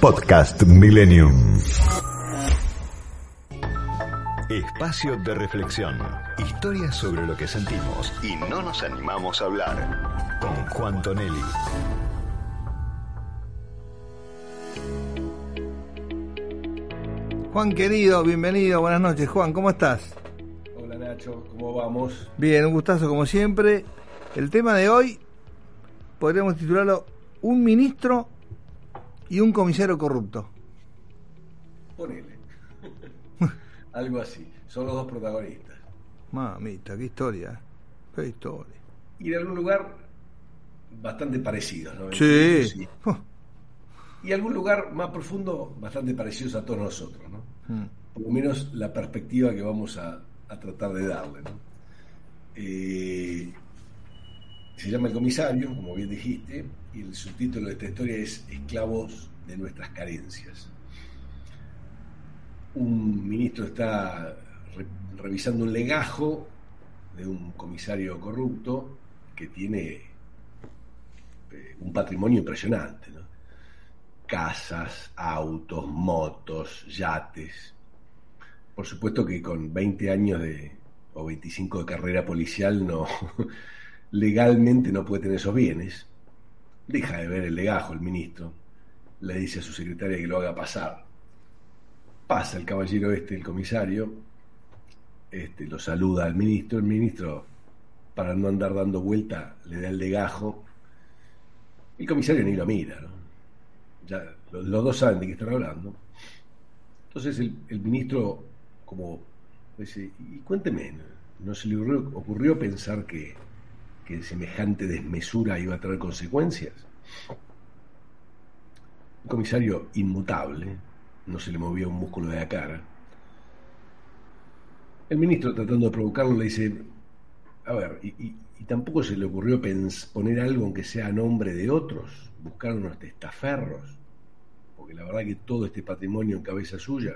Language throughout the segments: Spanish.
Podcast Millennium. Espacio de reflexión. Historias sobre lo que sentimos y no nos animamos a hablar. Con Juan Tonelli. Juan querido, bienvenido, buenas noches. Juan, ¿cómo estás? Hola Nacho, ¿cómo vamos? Bien, un gustazo como siempre. El tema de hoy podríamos titularlo un ministro y un comisario corrupto. Ponele. Algo así. Son los dos protagonistas. Mamita, qué historia. Qué historia. Y en algún lugar bastante parecidos, ¿no? Sí. sí. Y algún lugar más profundo, bastante parecidos a todos nosotros, ¿no? Mm. Por lo menos la perspectiva que vamos a, tratar de darle, ¿no? Eh, se llama El Comisario, como bien dijiste, y el subtítulo de esta historia es Esclavos de nuestras carencias. Un ministro está revisando un legajo de un comisario corrupto que tiene eh, un patrimonio impresionante, casas, autos, motos, yates. Por supuesto que con 20 años de, o 25 de carrera policial no, legalmente no puede tener esos bienes. Deja de ver el legajo el ministro. Le dice a su secretaria que lo haga pasar. Pasa el caballero este, el comisario, este, lo saluda al ministro. El ministro, para no andar dando vuelta, le da el legajo. El comisario ni lo mira, Ya los, dos saben de qué están hablando. Entonces el, ministro, como dice, y cuénteme, ¿no se le ocurrió pensar que que semejante desmesura iba a traer consecuencias. Un comisario inmutable, no se le movía un músculo de la cara. El ministro, tratando de provocarlo, le dice, a ver, y, tampoco se le ocurrió poner algo aunque sea a nombre de otros, buscar unos testaferros, porque la verdad que todo este patrimonio en cabeza suya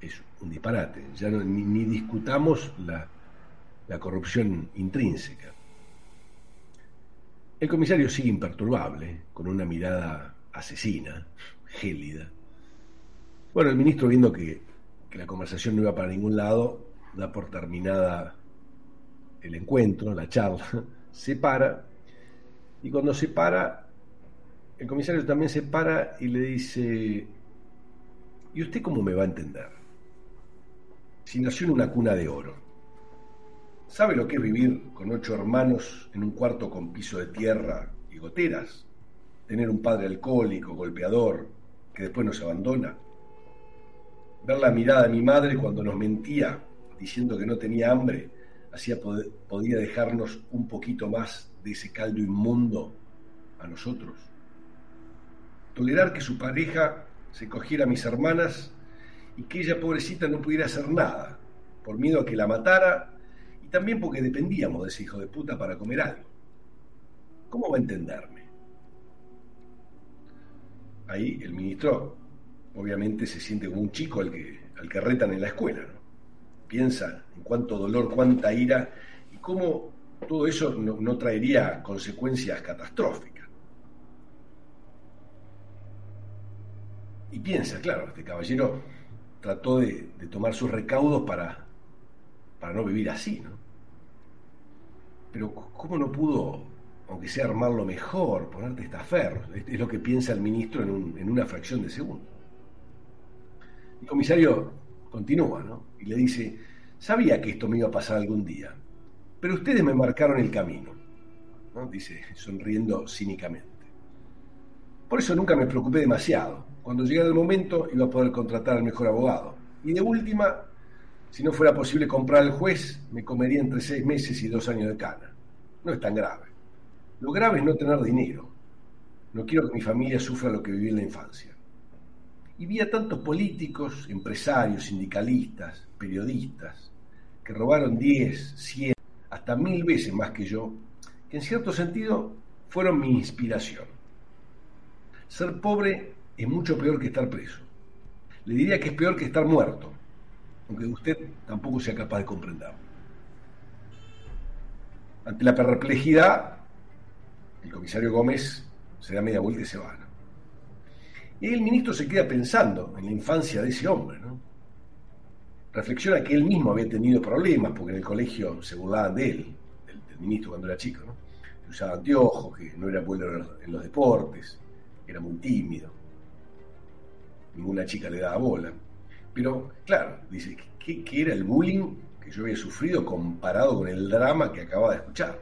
es un disparate, ya no, ni, discutamos la, la corrupción intrínseca. El comisario sigue imperturbable, con una mirada asesina, gélida. Bueno, el ministro, viendo que, la conversación no iba para ningún lado, da por terminada el encuentro, la charla, se para, y cuando se para, el comisario también se para y le dice, ¿y usted cómo me va a entender? Si nació en una cuna de oro ¿Sabe lo que es vivir con ocho hermanos en un cuarto con piso de tierra y goteras? Tener un padre alcohólico, golpeador, que después nos abandona. Ver la mirada de mi madre cuando nos mentía, diciendo que no tenía hambre, hacía podía dejarnos un poquito más de ese caldo inmundo a nosotros. Tolerar que su pareja se cogiera a mis hermanas y que ella, pobrecita, no pudiera hacer nada, por miedo a que la matara también porque dependíamos de ese hijo de puta para comer algo. ¿Cómo va a entenderme? Ahí el ministro obviamente se siente como un chico al que, al que retan en la escuela. Piensa en cuánto dolor, cuánta ira y cómo todo eso no, traería consecuencias catastróficas. Y piensa, claro, este caballero trató de tomar sus recaudos para para no vivir así, ¿no? Pero ¿cómo no pudo, aunque sea armarlo mejor, ponerte estaferros? Es lo que piensa el ministro en, una fracción de segundo. El comisario continúa, ¿no? Y le dice, sabía que esto me iba a pasar algún día, pero ustedes me marcaron el camino, ¿no? Dice, sonriendo cínicamente. Por eso nunca me preocupé demasiado. Cuando llegara el momento iba a poder contratar al mejor abogado. Y de última, si no fuera posible comprar al juez, me comería entre seis meses y dos años de cana. No es tan grave. Lo grave es no tener dinero. no quiero que mi familia sufra lo que viví en la infancia. Y vi a tantos políticos, empresarios, sindicalistas, periodistas, que robaron 10, 100, hasta mil veces más que yo, que en cierto sentido fueron mi inspiración. Ser pobre es mucho peor que estar preso. Le diría que es peor que estar muerto, aunque usted tampoco sea capaz de comprenderlo. Ante la perplejidad, el comisario Gómez se da media vuelta y se va. Y el ministro se queda pensando en la infancia de ese hombre. ¿no? Reflexiona que él mismo había tenido problemas porque en el colegio se burlaban de él, del, ministro cuando era chico. ¿no? Que usaba anteojos, que no era bueno en los deportes, era muy tímido. Ninguna chica le daba bola. Pero, claro, dice, ¿qué, era el bullying que yo había sufrido comparado con el drama que acababa de escuchar?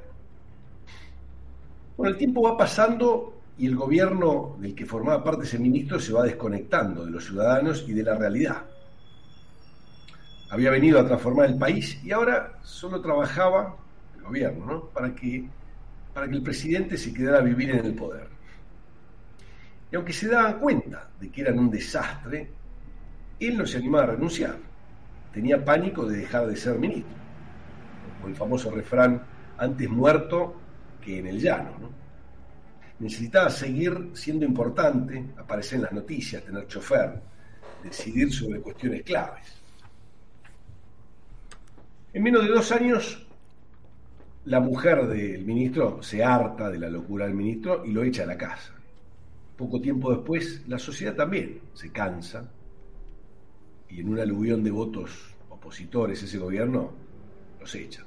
Bueno, el tiempo va pasando y el gobierno del que formaba parte ese ministro se va desconectando de los ciudadanos y de la realidad. Había venido a transformar el país y ahora solo trabajaba el gobierno ¿no? para, que, para que el presidente se quedara a vivir en el poder. Y aunque se daban cuenta de que eran un desastre, él no se animaba a renunciar. Tenía pánico de dejar de ser ministro. Como el famoso refrán, antes muerto que en el llano. ¿no? necesitaba seguir siendo importante, aparecer en las noticias, tener chofer, decidir sobre cuestiones claves. En menos de dos años, la mujer del ministro se harta de la locura del ministro y lo echa a la casa. Poco tiempo después, la sociedad también se cansa y en un aluvión de votos opositores ese gobierno los echa.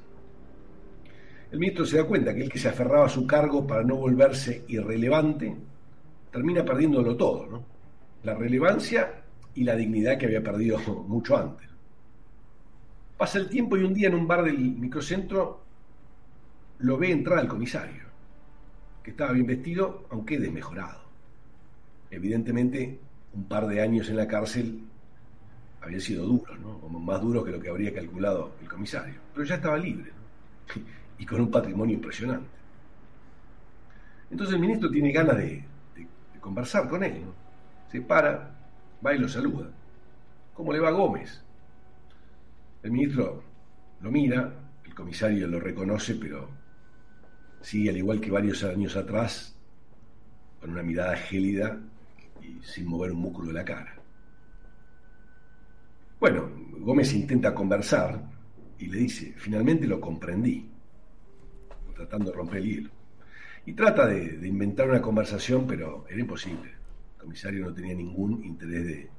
El ministro se da cuenta que el que se aferraba a su cargo para no volverse irrelevante termina perdiéndolo todo. La relevancia y la dignidad que había perdido mucho antes. Pasa el tiempo y un día en un bar del microcentro lo ve entrar al comisario, que estaba bien vestido, aunque desmejorado. Evidentemente, un par de años en la cárcel habían sido duros, ¿no? Más duros que lo que habría calculado el comisario. Pero ya estaba libre. ¿no? y con un patrimonio impresionante. Entonces el ministro tiene ganas de, conversar con él. Se para, va y lo saluda. ¿Cómo le va Gómez? El ministro lo mira, el comisario lo reconoce, pero sigue al igual que varios años atrás, con una mirada gélida y sin mover un músculo de la cara. Bueno, Gómez intenta conversar y le dice, finalmente lo comprendí tratando de romper el hielo. Y trata de, inventar una conversación, pero era imposible. El comisario no tenía ningún interés de,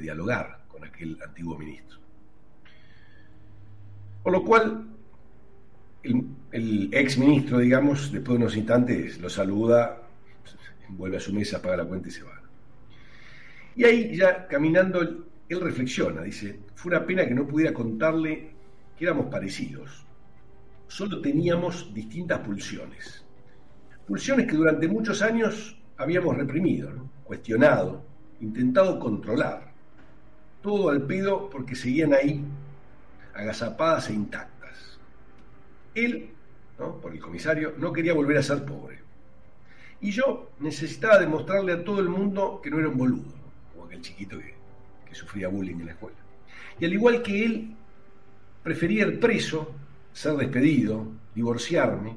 dialogar con aquel antiguo ministro. Por lo cual, el, el, ex ministro, digamos, después de unos instantes lo saluda, vuelve a su mesa, paga la cuenta y se va. Y ahí ya caminando, él reflexiona, dice, fue una pena que no pudiera contarle que éramos parecidos solo teníamos distintas pulsiones. Pulsiones que durante muchos años habíamos reprimido, cuestionado, intentado controlar. Todo al pedo porque seguían ahí, agazapadas e intactas. Él, por el comisario, no quería volver a ser pobre. Y yo necesitaba demostrarle a todo el mundo que no era un boludo, como aquel chiquito que, sufría bullying en la escuela. Y al igual que él, prefería ir preso ser despedido, divorciarme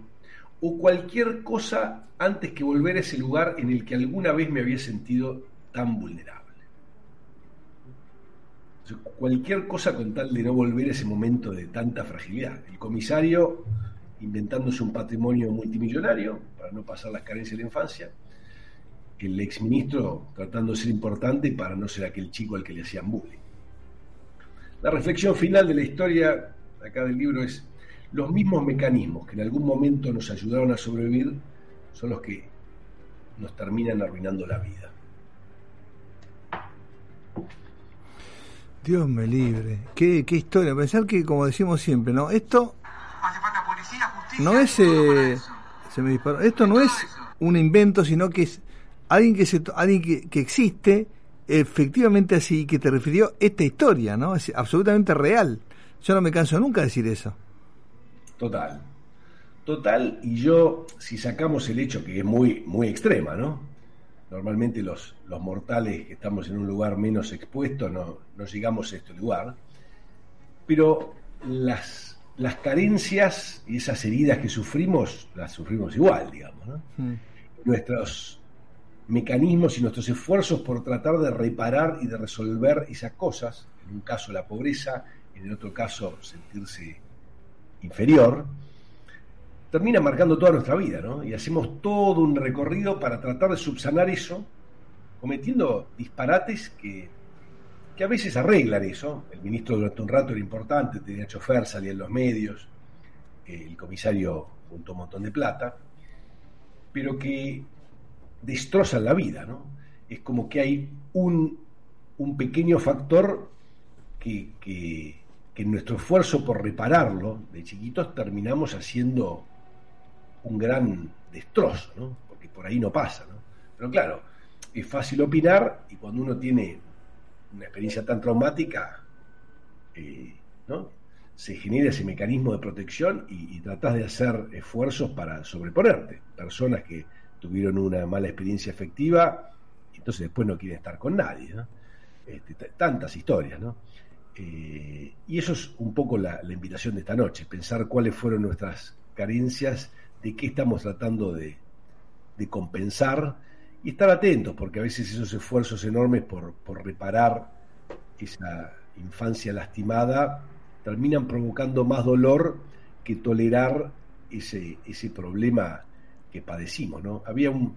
o cualquier cosa antes que volver a ese lugar en el que alguna vez me había sentido tan vulnerable. Cualquier cosa con tal de no volver a ese momento de tanta fragilidad. El comisario inventándose un patrimonio multimillonario para no pasar las carencias de la infancia. El exministro tratando de ser importante para no ser aquel chico al que le hacían bullying. La reflexión final de la historia acá del libro es los mismos mecanismos que en algún momento nos ayudaron a sobrevivir son los que nos terminan arruinando la vida. Dios me libre. Qué, qué historia. Pensar que, como decimos siempre, ¿no? Esto no es... Eh, se me disparó. Esto no es un invento, sino que es alguien que, se, alguien que, que existe efectivamente así, que te refirió esta historia, ¿no? Es absolutamente real. Yo no me canso nunca de decir eso. Total, total, y yo, si sacamos el hecho que es muy, muy extrema, ¿no? Normalmente los, los mortales que estamos en un lugar menos expuesto no, no llegamos a este lugar, pero las, las carencias y esas heridas que sufrimos, las sufrimos igual, digamos, ¿no? Mm. Nuestros mecanismos y nuestros esfuerzos por tratar de reparar y de resolver esas cosas, en un caso la pobreza, en el otro caso sentirse inferior, termina marcando toda nuestra vida, ¿no? Y hacemos todo un recorrido para tratar de subsanar eso, cometiendo disparates que, que a veces arreglan eso. El ministro durante un rato era importante, tenía chofer, salía en los medios, el comisario juntó un montón de plata, pero que destrozan la vida, ¿no? Es como que hay un, un pequeño factor que, que, en nuestro esfuerzo por repararlo, de chiquitos terminamos haciendo un gran destrozo, ¿no? porque por ahí no pasa. ¿no? Pero claro, es fácil opinar y cuando uno tiene una experiencia tan traumática, eh, ¿no? se genera ese mecanismo de protección y, y tratás de hacer esfuerzos para sobreponerte. Personas que tuvieron una mala experiencia efectiva, entonces después no quieren estar con nadie. ¿no? Este, tantas historias, ¿no? Eh, y eso es un poco la, invitación de esta noche, pensar cuáles fueron nuestras carencias de qué estamos tratando de, compensar y estar atentos, porque a veces esos esfuerzos enormes por, reparar esa infancia lastimada terminan provocando más dolor que tolerar ese problema que padecimos. ¿no? Había un,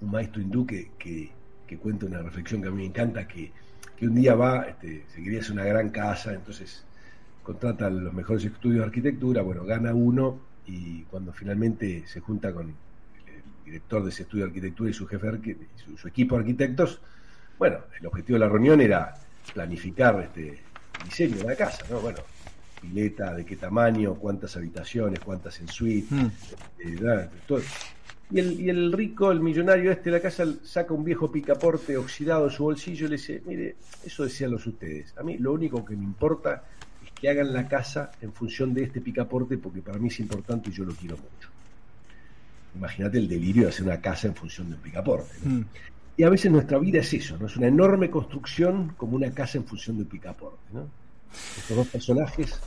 maestro hindú que, que, cuenta una reflexión que a mí me encanta, que, que un día va, este, se quería hacer una gran casa, entonces contrata los mejores estudios de arquitectura, bueno, gana uno y cuando finalmente se junta con el director de ese estudio de arquitectura y su jefe y su, equipo de arquitectos, bueno, el objetivo de la reunión era planificar este diseño de la casa, ¿no? Bueno, pileta, de qué tamaño, cuántas habitaciones, cuántas en suite, mm. eh, todo. Y el, y el rico, el millonario este de la casa, saca un viejo picaporte oxidado de su bolsillo y le dice, mire, eso decían los ustedes. A mí lo único que me importa que hagan la casa en función de este picaporte porque para mí es importante y yo lo quiero mucho. Imagínate el delirio de hacer una casa en función de un picaporte. Mm. Y a veces nuestra vida es eso, ¿no? Es una enorme construcción como una casa en función de un picaporte, ¿no? Estos dos personajes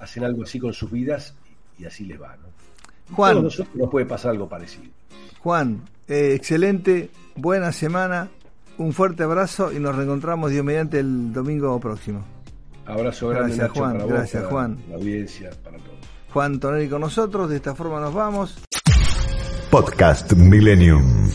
hacen algo así con sus vidas y, así les va, ¿no? Juan, todos nosotros nos puede pasar algo parecido. Juan, eh, excelente, buena semana, un fuerte abrazo y nos reencontramos Dios mediante el domingo próximo. Abrazo grande, gracias, Juan, para gracias, Juan. la audiencia, para todos. Juan Tonelli con nosotros, de esta forma nos vamos. Podcast Millennium.